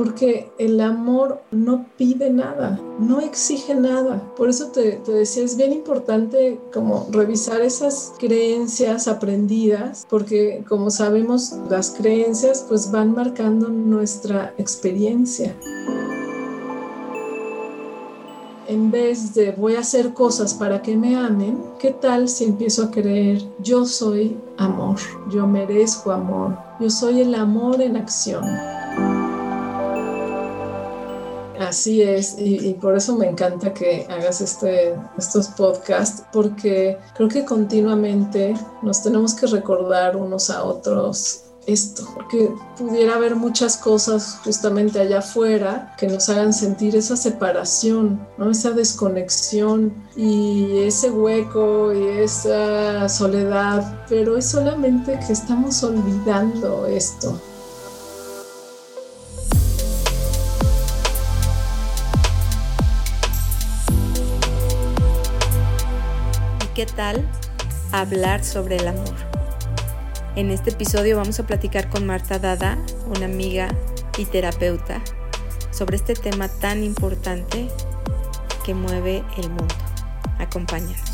porque el amor no pide nada, no exige nada. Por eso te, decía, es bien importante como revisar esas creencias aprendidas, porque como sabemos, las creencias pues van marcando nuestra experiencia en vez de voy a hacer cosas para que me amen, ¿qué tal si empiezo a creer yo soy amor, yo merezco amor, yo soy el amor en acción? Así es, y, por eso me encanta que hagas este, estos podcasts, porque creo que continuamente nos tenemos que recordar unos a otros esto, porque pudiera haber muchas cosas justamente allá afuera que nos hagan sentir esa separación, ¿no? esa desconexión y ese hueco y esa soledad, pero es solamente que estamos olvidando esto. Qué tal hablar sobre el amor? En este episodio vamos a platicar con Marta Dada, una amiga y terapeuta, sobre este tema tan importante que mueve el mundo. Acompáñanos.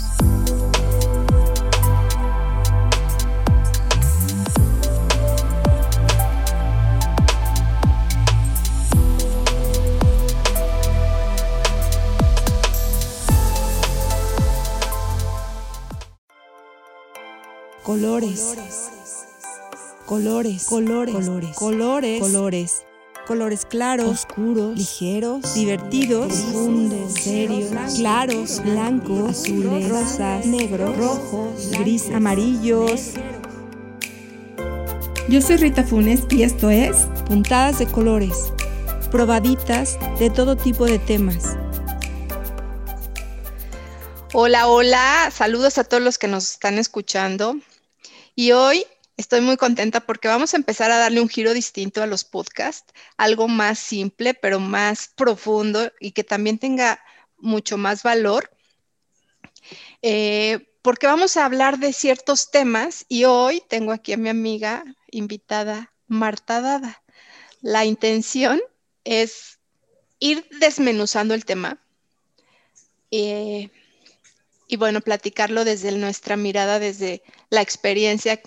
Colores. Colores, colores, colores, colores, colores, colores claros, oscuros, ligeros, divertidos, profundos, serios, claros, blancos, azules, rosas, negros, rojos, gris, amarillos. Yo soy Rita Funes y esto es Puntadas de Colores, probaditas de todo tipo de temas. Hola, hola, saludos a todos los que nos están escuchando. Y hoy Estoy muy contenta porque vamos a empezar a darle un giro distinto a los podcasts, algo más simple, pero más profundo y que también tenga mucho más valor. Eh, porque vamos a hablar de ciertos temas y hoy tengo aquí a mi amiga invitada Marta Dada. La intención es ir desmenuzando el tema eh, y bueno, platicarlo desde nuestra mirada, desde la experiencia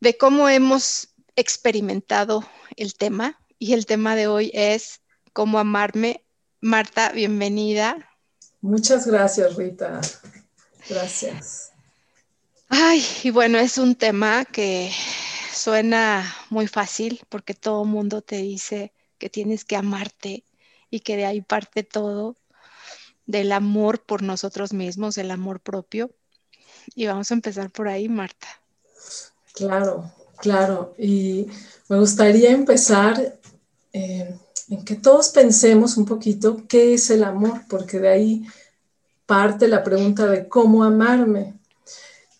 de cómo hemos experimentado el tema. Y el tema de hoy es cómo amarme. Marta, bienvenida. Muchas gracias, Rita. Gracias. Ay, y bueno, es un tema que suena muy fácil porque todo el mundo te dice que tienes que amarte y que de ahí parte todo del amor por nosotros mismos, el amor propio. Y vamos a empezar por ahí, Marta. Claro, claro. Y me gustaría empezar eh, en que todos pensemos un poquito qué es el amor, porque de ahí parte la pregunta de cómo amarme.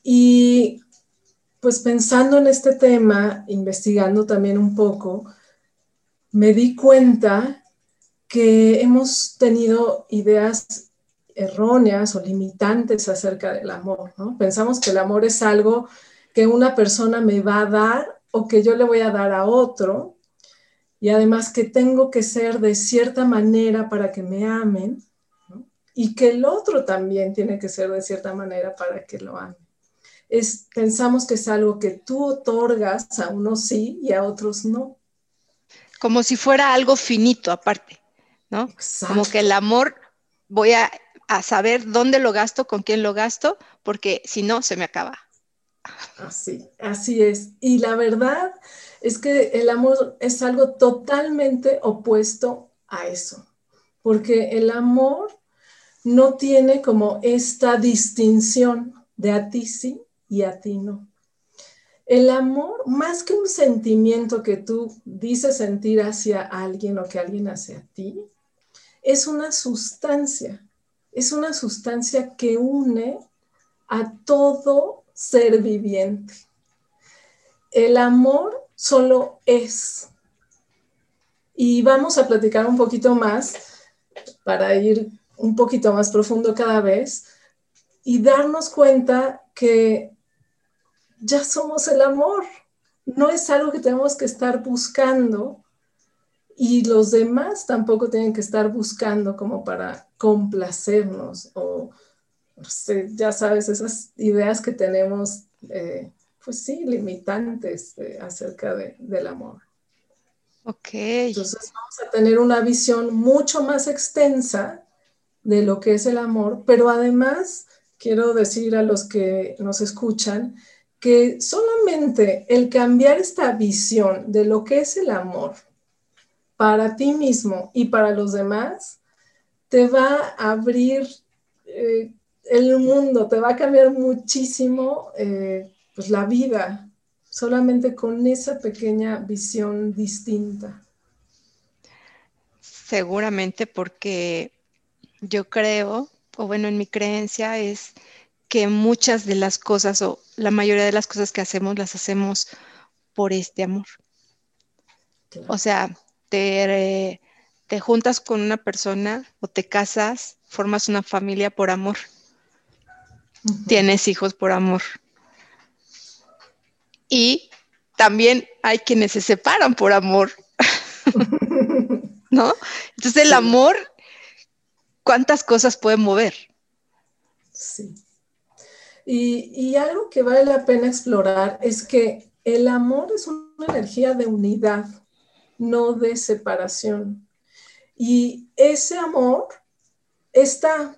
Y pues pensando en este tema, investigando también un poco, me di cuenta que hemos tenido ideas erróneas o limitantes acerca del amor. Pensamos que el amor es algo que una persona me va a dar o que yo le voy a dar a otro. Y además que tengo que ser de cierta manera para que me amen y que el otro también tiene que ser de cierta manera para que lo amen. Es, pensamos que es algo que tú otorgas, a unos sí y a otros no. Como si fuera algo finito aparte, ¿no? Como que el amor voy a, a saber dónde lo gasto, con quién lo gasto, porque si no, se me acaba. Así, así es. Y la verdad es que el amor es algo totalmente opuesto a eso, porque el amor no tiene como esta distinción de a ti sí y a ti no. El amor, más que un sentimiento que tú dices sentir hacia alguien o que alguien hacia ti, es una sustancia, es una sustancia que une a todo ser viviente. El amor solo es. Y vamos a platicar un poquito más para ir un poquito más profundo cada vez y darnos cuenta que ya somos el amor. No es algo que tenemos que estar buscando y los demás tampoco tienen que estar buscando como para complacernos o, ya sabes, esas ideas que tenemos, eh, pues sí, limitantes eh, acerca del amor. Ok. Entonces vamos a tener una visión mucho más extensa de lo que es el amor, pero además quiero decir a los que nos escuchan que solamente el cambiar esta visión de lo que es el amor para ti mismo y para los demás, te va a abrir eh, el mundo, te va a cambiar muchísimo eh, pues la vida, solamente con esa pequeña visión distinta. Seguramente porque yo creo, o bueno, en mi creencia es que muchas de las cosas o la mayoría de las cosas que hacemos las hacemos por este amor. O sea, te, te juntas con una persona o te casas, formas una familia por amor. Tienes hijos por amor. Y también hay quienes se separan por amor. ¿No? Entonces el amor, ¿cuántas cosas puede mover? Sí. Y, y, algo que vale la pena explorar es que el amor es una energía de unidad no de separación. Y ese amor está.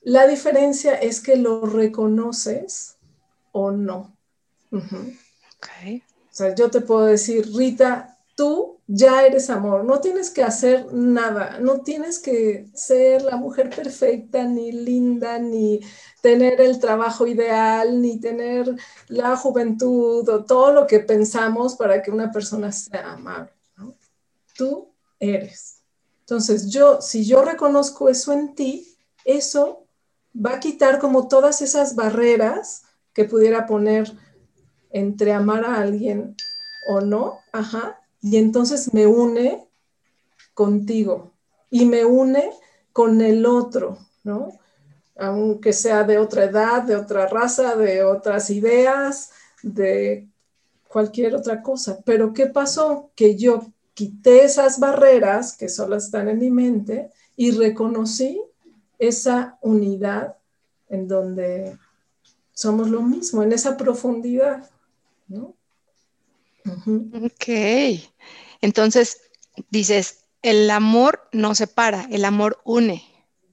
La diferencia es que lo reconoces o no. O sea, yo te puedo decir, Rita, tú ya eres amor, no tienes que hacer nada, no tienes que ser la mujer perfecta, ni linda, ni tener el trabajo ideal, ni tener la juventud o todo lo que pensamos para que una persona sea amable. Tú eres. Entonces, yo, si yo reconozco eso en ti, eso va a quitar como todas esas barreras que pudiera poner entre amar a alguien o no, ajá, y entonces me une contigo y me une con el otro, ¿no? aunque sea de otra edad, de otra raza, de otras ideas, de cualquier otra cosa. Pero ¿qué pasó? Que yo quité esas barreras que solo están en mi mente y reconocí esa unidad en donde somos lo mismo, en esa profundidad. ¿no? Ok. Entonces, dices, el amor no separa, el amor une.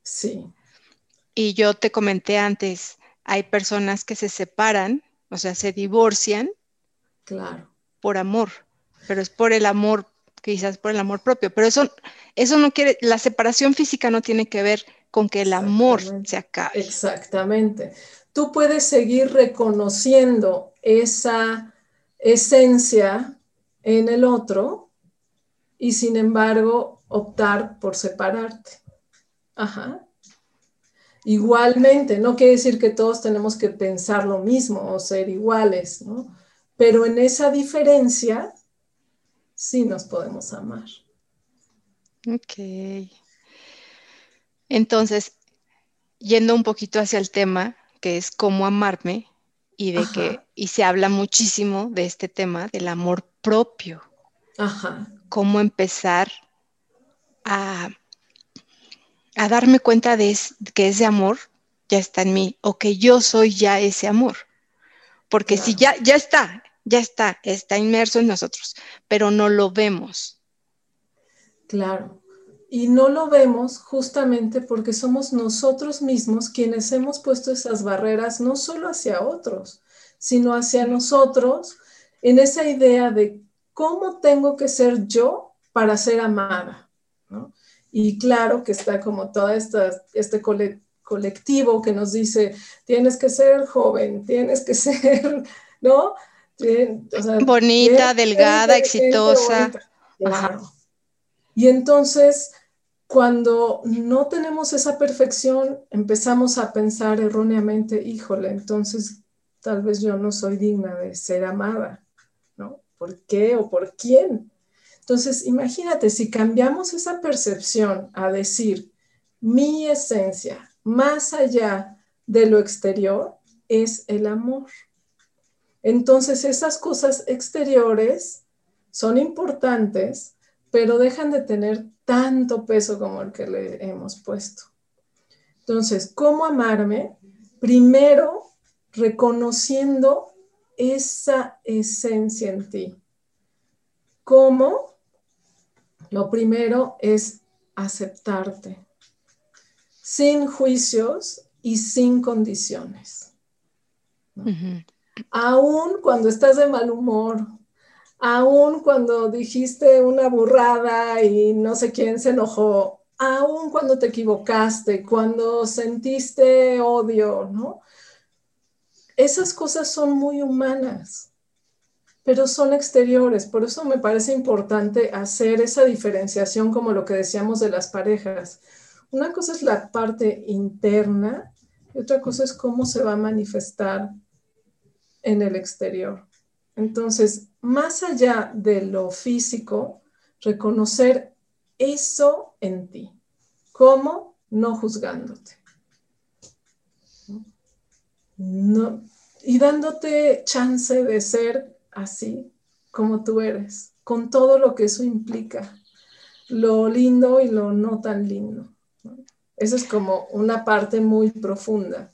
Sí. Y yo te comenté antes, hay personas que se separan, o sea, se divorcian. Claro. Por amor, pero es por el amor, quizás por el amor propio. Pero eso, eso no quiere, la separación física no tiene que ver con que el amor se acabe. Exactamente. Tú puedes seguir reconociendo esa esencia en el otro y sin embargo optar por separarte. Ajá. Igualmente, no quiere decir que todos tenemos que pensar lo mismo o ser iguales, ¿no? Pero en esa diferencia sí nos podemos amar. Ok. Entonces, yendo un poquito hacia el tema, que es cómo amarme, y de que, y se habla muchísimo de este tema del amor propio. Ajá. Cómo empezar a a darme cuenta de que ese amor ya está en mí o que yo soy ya ese amor. Porque si ya, ya está, ya está, está inmerso en nosotros, pero no lo vemos. Claro. Y no lo vemos justamente porque somos nosotros mismos quienes hemos puesto esas barreras no solo hacia otros, sino hacia nosotros en esa idea de cómo tengo que ser yo para ser amada. ¿no? Y claro que está como todo este colectivo que nos dice, tienes que ser joven, tienes que ser, ¿no? bonita, delgada, exitosa. Y entonces, cuando no tenemos esa perfección, empezamos a pensar erróneamente, híjole, entonces tal vez yo no soy digna de ser amada, ¿no? ¿Por qué o por quién? Entonces, imagínate, si cambiamos esa percepción a decir, mi esencia, más allá de lo exterior, es el amor. Entonces, esas cosas exteriores son importantes, pero dejan de tener tanto peso como el que le hemos puesto. Entonces, ¿cómo amarme? Primero, reconociendo esa esencia en ti. ¿Cómo? Lo primero es aceptarte, sin juicios y sin condiciones. Aún cuando estás de mal humor, aún cuando dijiste una burrada y no sé quién se enojó, aún cuando te equivocaste, cuando sentiste odio, ¿no? Esas cosas son muy humanas, pero son exteriores. Por eso me parece importante hacer esa diferenciación como lo que decíamos de las parejas. Una cosa es la parte interna y otra cosa es cómo se va a manifestar en el exterior. Entonces, más allá de lo físico, reconocer eso en ti. ¿Cómo? No juzgándote. No, y dándote chance de ser así como tú eres, con todo lo que eso implica, lo lindo y lo no tan lindo. Esa es como una parte muy profunda.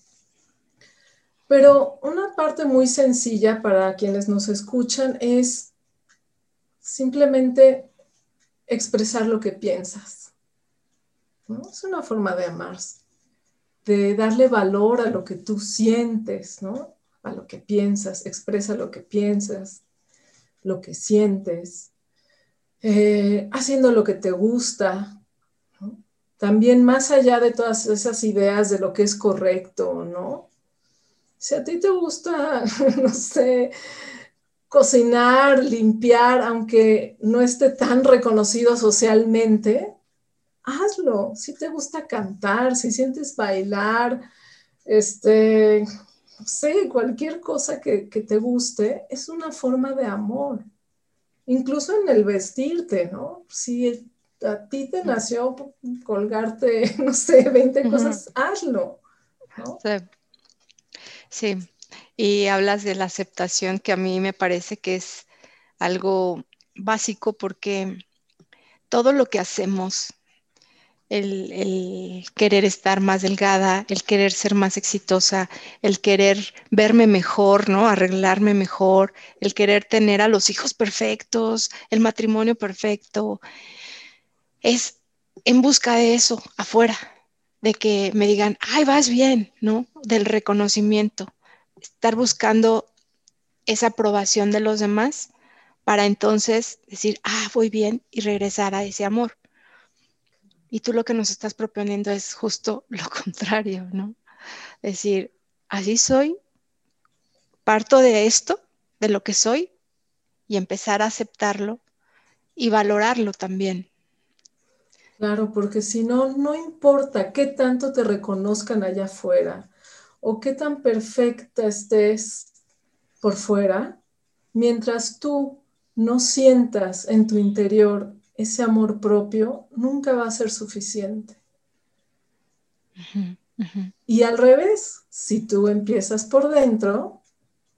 Pero una parte muy sencilla para quienes nos escuchan es simplemente expresar lo que piensas. Es una forma de amar, de darle valor a lo que tú sientes, ¿no? a lo que piensas, expresa lo que piensas, lo que sientes, eh, haciendo lo que te gusta. También más allá de todas esas ideas de lo que es correcto o no, si a ti te gusta, no sé, cocinar, limpiar, aunque no esté tan reconocido socialmente, hazlo. Si te gusta cantar, si sientes bailar, este, no sé, cualquier cosa que, que te guste, es una forma de amor. Incluso en el vestirte, ¿no? Si a ti te nació colgarte, no sé, 20 cosas, hazlo. ¿no? Sí. Sí, y hablas de la aceptación que a mí me parece que es algo básico porque todo lo que hacemos, el, querer estar más delgada, el querer ser más exitosa, el querer verme mejor, ¿no? Arreglarme mejor, el querer tener a los hijos perfectos, el matrimonio perfecto, es en busca de eso afuera, de que me digan, ay, vas bien, ¿no? Del reconocimiento. Estar buscando esa aprobación de los demás para entonces decir, ah, voy bien y regresar a ese amor. Y tú lo que nos estás proponiendo es justo lo contrario, ¿no? Decir, así soy, parto de esto, de lo que soy, y empezar a aceptarlo y valorarlo también. Claro, porque si no, no importa qué tanto te reconozcan allá afuera o qué tan perfecta estés por fuera, mientras tú no sientas en tu interior ese amor propio, nunca va a ser suficiente. Y al revés, si tú empiezas por dentro,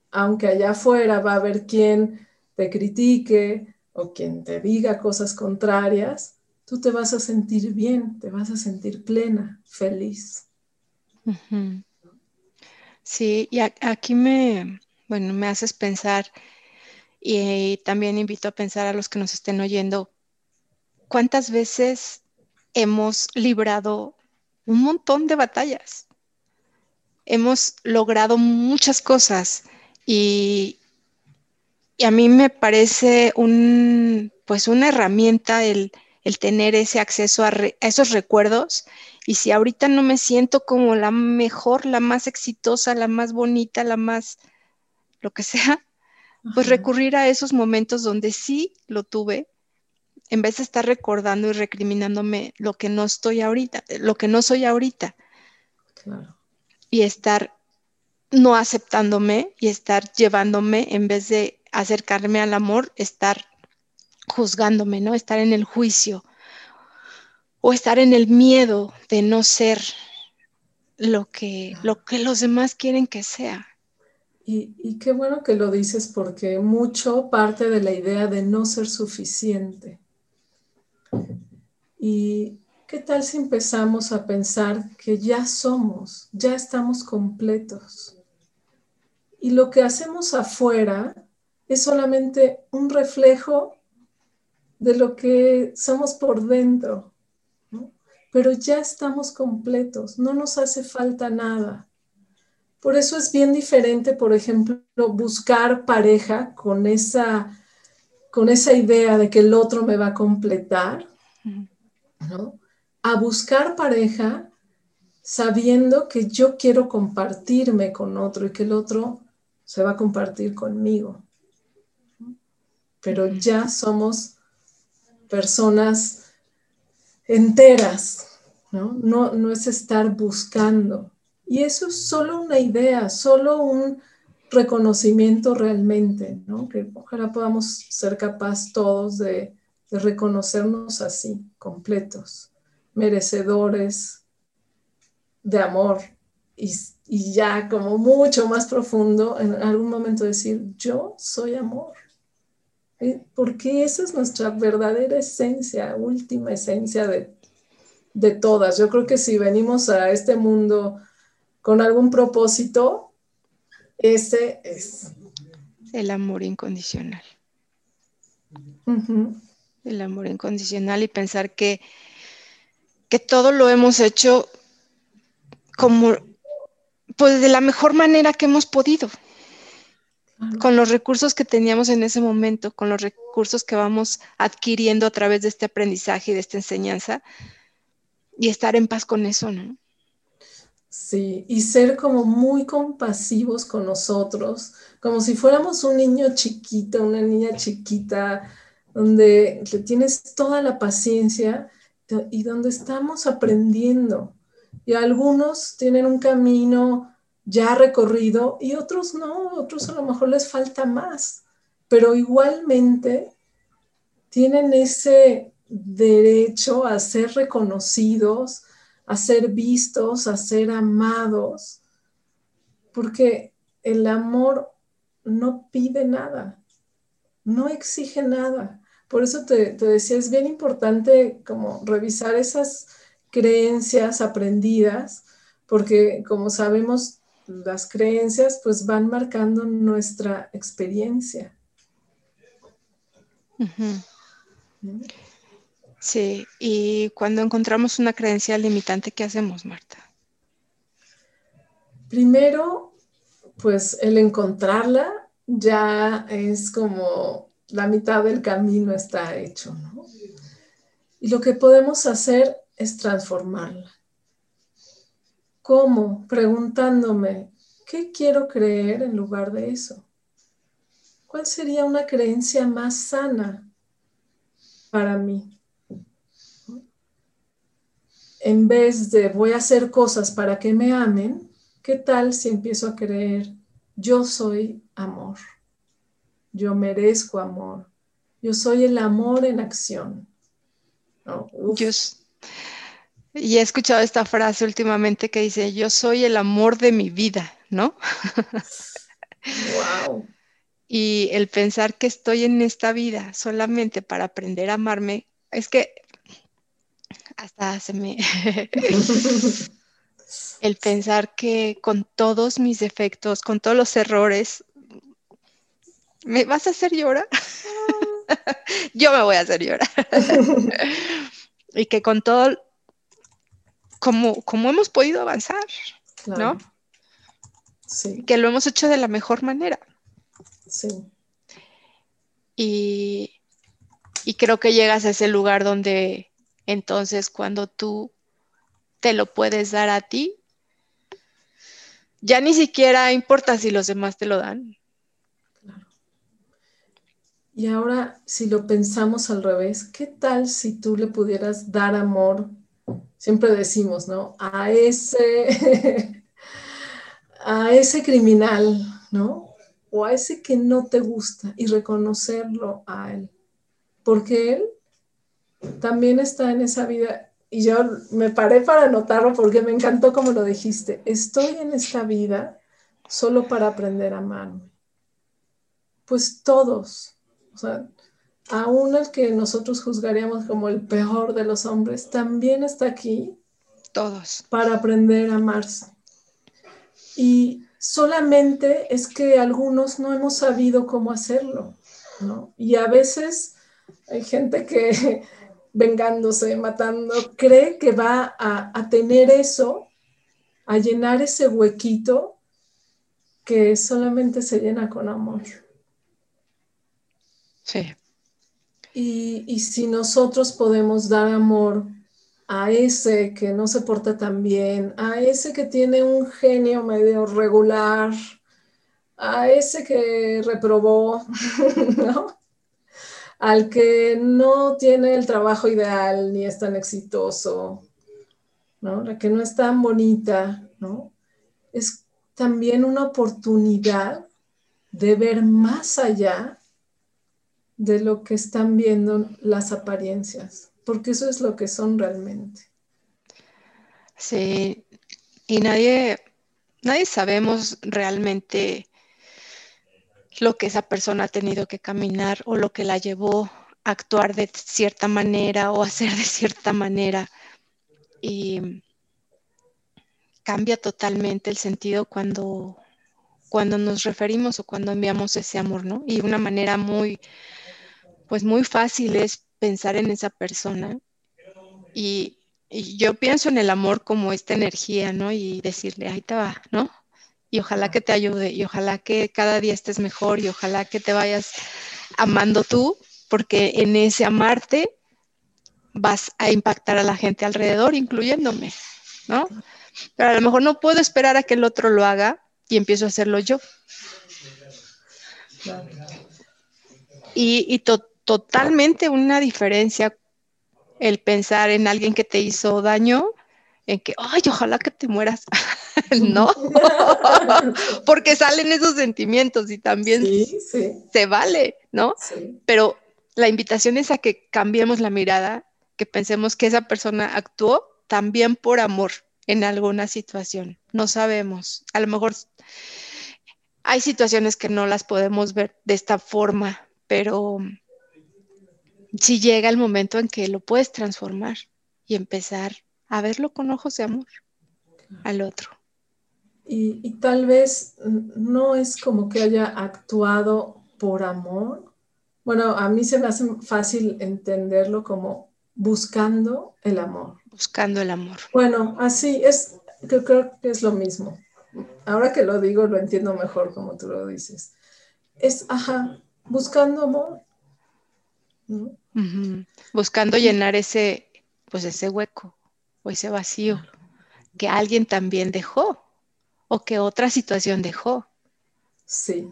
aunque allá afuera va a haber quien te critique o quien te diga cosas contrarias, tú te vas a sentir bien, te vas a sentir plena, feliz. Sí, y aquí me, bueno, me haces pensar y también invito a pensar a los que nos estén oyendo, ¿cuántas veces hemos librado un montón de batallas? Hemos logrado muchas cosas y, y a mí me parece un, pues una herramienta el, el tener ese acceso a, esos recuerdos. Y si ahorita no me siento como la mejor, la más exitosa, la más bonita, la más, lo que sea, pues recurrir a esos momentos donde sí lo tuve, en vez de estar recordando y recriminándome lo que no estoy ahorita, lo que no soy ahorita. Y estar no aceptándome y estar llevándome, en vez de acercarme al amor, estar juzgándome, ¿no? Estar en el juicio o estar en el miedo de no ser lo que, lo que los demás quieren que sea. Y, y, qué bueno que lo dices porque mucho parte de la idea de no ser suficiente. ¿Y qué tal si empezamos a pensar que ya somos, ya estamos completos? Y lo que hacemos afuera es solamente un reflejo de lo que somos por dentro, pero ya estamos completos, no nos hace falta nada. Por eso es bien diferente, por ejemplo, buscar pareja con esa, con esa idea de que el otro me va a completar, ¿no? A buscar pareja sabiendo que yo quiero compartirme con otro y que el otro se va a compartir conmigo. Pero ya somos personas enteras, ¿no? ¿no? No es estar buscando. Y eso es solo una idea, solo un reconocimiento realmente, ¿no? Que ojalá podamos ser capaces todos de, reconocernos así, completos, merecedores de amor y, y, ya como mucho más profundo en algún momento decir, yo soy amor. ¿Eh? Porque esa es nuestra verdadera esencia, última esencia de, de todas. Yo creo que si venimos a este mundo con algún propósito, ese es. El amor incondicional. El amor incondicional y pensar que, que todo lo hemos hecho como, pues de la mejor manera que hemos podido, con los recursos que teníamos en ese momento, con los recursos que vamos adquiriendo a través de este aprendizaje y de esta enseñanza, y estar en paz con eso, ¿no? Sí, y ser como muy compasivos con nosotros, como si fuéramos un niño chiquito, una niña chiquita, donde le tienes toda la paciencia y donde estamos aprendiendo. Y algunos tienen un camino ya recorrido y otros no, otros a lo mejor les falta más, pero igualmente tienen ese derecho a ser reconocidos, a ser vistos, a ser amados, porque el amor no pide nada, no exige nada. Por eso te, decía, es bien importante como revisar esas creencias aprendidas, porque como sabemos, las creencias pues van marcando nuestra experiencia. Sí, y cuando encontramos una creencia limitante, ¿qué hacemos, Marta? Primero, pues el encontrarla ya es como la mitad del camino está hecho, ¿no? Y lo que podemos hacer es transformarla. ¿Cómo? Preguntándome, ¿qué quiero creer en lugar de eso? ¿Cuál sería una creencia más sana para mí? en vez de voy a hacer cosas para que me amen, ¿qué tal si empiezo a creer yo soy amor? Yo merezco amor. Yo soy el amor en acción. Y he escuchado esta frase últimamente que dice, yo soy el amor de mi vida, ¿no? wow. Y el pensar que estoy en esta vida solamente para aprender a amarme, es que hasta se me... el pensar que con todos mis defectos, con todos los errores, ¿me vas a hacer llorar? Yo me voy a hacer llorar. y que con todo, como, como hemos podido avanzar, ¿no? Sí. Que lo hemos hecho de la mejor manera. Sí. Y, y creo que llegas a ese lugar donde entonces, cuando tú te lo puedes dar a ti, ya ni siquiera importa si los demás te lo dan. Claro. Y ahora, si lo pensamos al revés, ¿qué tal si tú le pudieras dar amor? Siempre decimos, ¿no? A ese, a ese criminal, ¿no? O a ese que no te gusta y reconocerlo a él. Porque él también está en esa vida. Y yo me paré para anotarlo porque me encantó como lo dijiste. Estoy en esta vida solo para aprender a amarme. Pues todos, o sea, aún el que nosotros juzgaríamos como el peor de los hombres, también está aquí. Todos. Para aprender a amarse. Y solamente es que algunos no hemos sabido cómo hacerlo, ¿no? Y a veces hay gente que vengándose, matando, cree que va a, a tener eso, a llenar ese huequito que solamente se llena con amor. Sí. Y, si nosotros podemos dar amor a ese que no se porta tan bien, a ese que tiene un genio medio regular, a ese que reprobó. Al que no tiene el trabajo ideal ni es tan exitoso, ¿no? La que no es tan bonita, ¿no? Es también una oportunidad de ver más allá de lo que están viendo las apariencias, porque eso es lo que son realmente. Sí, y nadie, nadie sabemos realmente lo que esa persona ha tenido que caminar o lo que la llevó a actuar de cierta manera o hacer de cierta manera. Y cambia totalmente el sentido cuando, cuando nos referimos o cuando enviamos ese amor, ¿no? Y una manera muy, pues muy fácil es pensar en esa persona y, yo pienso en el amor como esta energía, ¿no? Y decirle, ahí te va, ¿no? Y ojalá que te ayude y ojalá que cada día estés mejor y ojalá que te vayas amando tú, porque en ese amarte vas a impactar a la gente alrededor, incluyéndome, ¿no? Pero a lo mejor no puedo esperar a que el otro lo haga y empiezo a hacerlo yo. Y, y totalmente una diferencia el pensar en alguien que te hizo daño, en que, ay, ojalá que te mueras. no, porque salen esos sentimientos y también se vale, ¿no? Pero la invitación es a que cambiemos la mirada, que pensemos que esa persona actuó también por amor en alguna situación. No sabemos. A lo mejor hay situaciones que no las podemos ver de esta forma, pero si llega el momento en que lo puedes transformar y empezar a verlo con ojos de amor al otro. Y, tal vez no es como que haya actuado por amor. Bueno, a mí se me hace fácil entenderlo como buscando el amor. Buscando el amor. Bueno, así es, yo creo que es lo mismo. Ahora que lo digo, lo entiendo mejor como tú lo dices. Es, ajá, buscando amor, Buscando llenar ese, pues ese hueco o ese vacío que alguien también dejó o que otra situación dejó. Sí.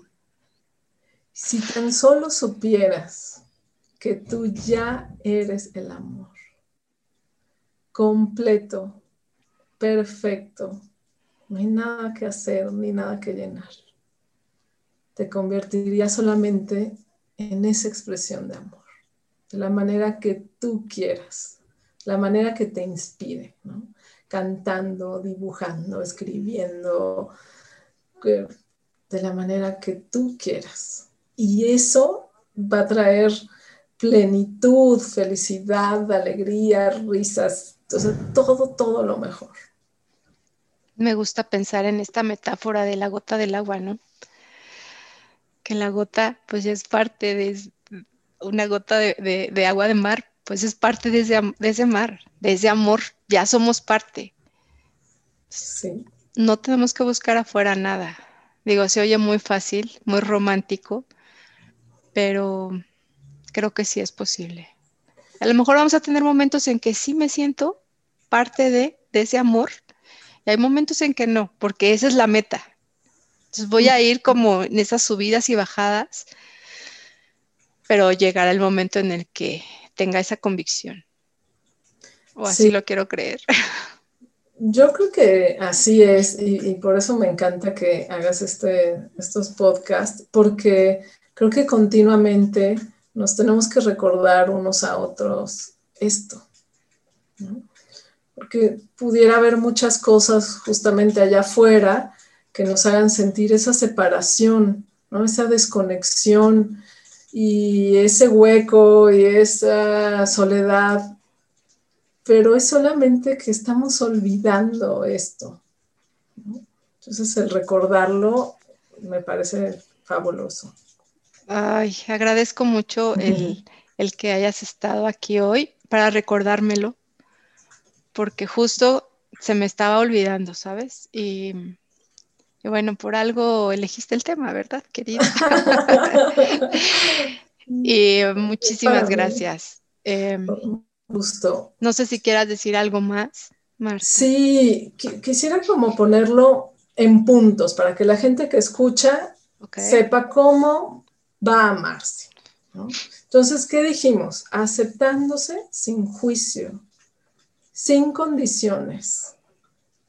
Si tan solo supieras que tú ya eres el amor, completo, perfecto, no hay nada que hacer ni nada que llenar. Te convertiría solamente en esa expresión de amor de la manera que tú quieras, la manera que te inspire, cantando, dibujando, escribiendo, de la manera que tú quieras. Y eso va a traer plenitud, felicidad, alegría, risas, todo, todo lo mejor. Me gusta pensar en esta metáfora de la gota del agua, ¿no? Que la gota pues es parte de, una gota de, agua de mar, pues es parte de ese, mar, de ese amor, ya somos parte. Sí. No tenemos que buscar afuera nada. Digo, se oye muy fácil, muy romántico, pero creo que sí es posible. A lo mejor vamos a tener momentos en que sí me siento parte de, de ese amor y hay momentos en que no, porque esa es la meta. Entonces voy a ir como en esas subidas y bajadas pero llegará el momento en el que tenga esa convicción. O así lo quiero creer. Yo creo que así es y, por eso me encanta que hagas este, estos podcasts, porque creo que continuamente nos tenemos que recordar unos a otros esto. Porque pudiera haber muchas cosas justamente allá afuera que nos hagan sentir esa separación, ¿no? esa desconexión, y ese hueco y esa soledad, pero es solamente que estamos olvidando esto. Entonces el recordarlo me parece fabuloso. Ay, agradezco mucho el, que hayas estado aquí hoy para recordármelo, porque justo se me estaba olvidando, ¿sabes? Y, bueno, por algo elegiste el tema, ¿verdad, querida? y muchísimas gracias. Eh, Gusto. No sé si quieras decir algo más, Marta. Sí, quisiera como ponerlo en puntos para que la gente que escucha sepa cómo va a amarse. Entonces, ¿qué dijimos? Aceptándose sin juicio, sin condiciones.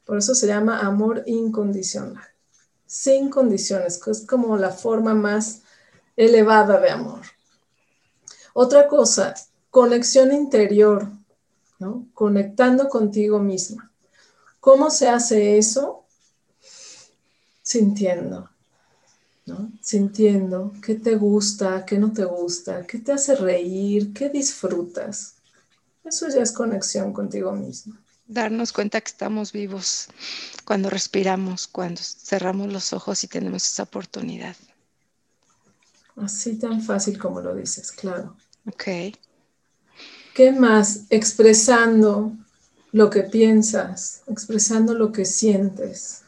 Por eso se llama amor incondicional. Sin condiciones, que es como la forma más elevada de amor. Otra cosa, conexión interior, ¿no? Conectando contigo misma. ¿Cómo se hace eso? Sintiendo Sintiendo qué te gusta, qué no te gusta, qué te hace reír, qué disfrutas. Eso ya es conexión contigo mismo. Darnos cuenta que estamos vivos cuando respiramos, cuando cerramos los ojos y tenemos esa oportunidad. Así tan fácil como lo dices, claro. Ok. ¿Qué más? Expresando lo que piensas, expresando lo que sientes.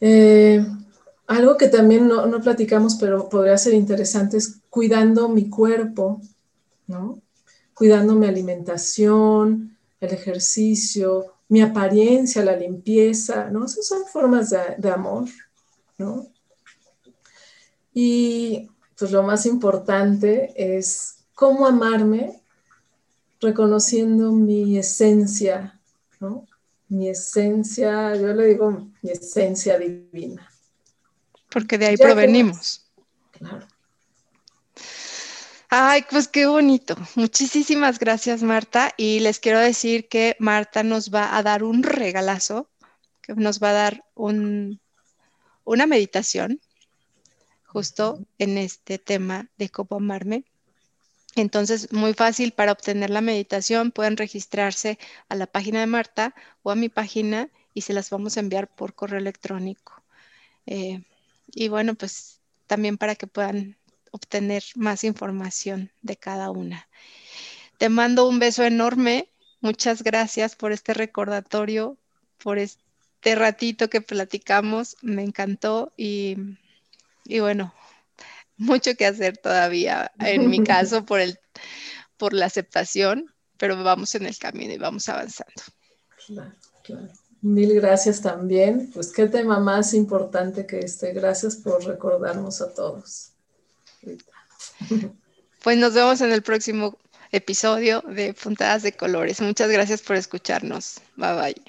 Eh, algo que también no, platicamos, pero podría ser interesante, es cuidando mi cuerpo, ¿no? Cuidando mi alimentación, el ejercicio, mi apariencia, la limpieza, ¿no? Esas son formas de, de amor, ¿no? Y pues lo más importante es cómo amarme reconociendo mi esencia, ¿no? Mi esencia, yo le digo mi esencia divina porque de ahí provenimos. Claro. Ay, pues qué bonito. Muchísimas gracias, Marta. Y les quiero decir que Marta nos va a dar un regalazo, que nos va a dar un, una meditación justo en este tema de cómo amarme. Entonces, muy fácil para obtener la meditación. Pueden registrarse a la página de Marta o a mi página y se las vamos a enviar por correo electrónico. Eh, y bueno, pues también para que puedan obtener más información de cada una. Te mando un beso enorme. Muchas gracias por este recordatorio, por este ratito que platicamos. Me encantó y, bueno, mucho que hacer todavía en mi caso por, el, por la aceptación, pero vamos en el camino y vamos avanzando. Claro, claro. Mil gracias también. Pues qué tema más importante que este. Gracias por recordarnos a todos. Pues nos vemos en el próximo episodio de Puntadas de Colores. Muchas gracias por escucharnos. Bye bye.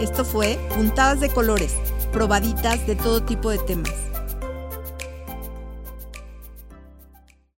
Esto fue Puntadas de Colores, probaditas de todo tipo de temas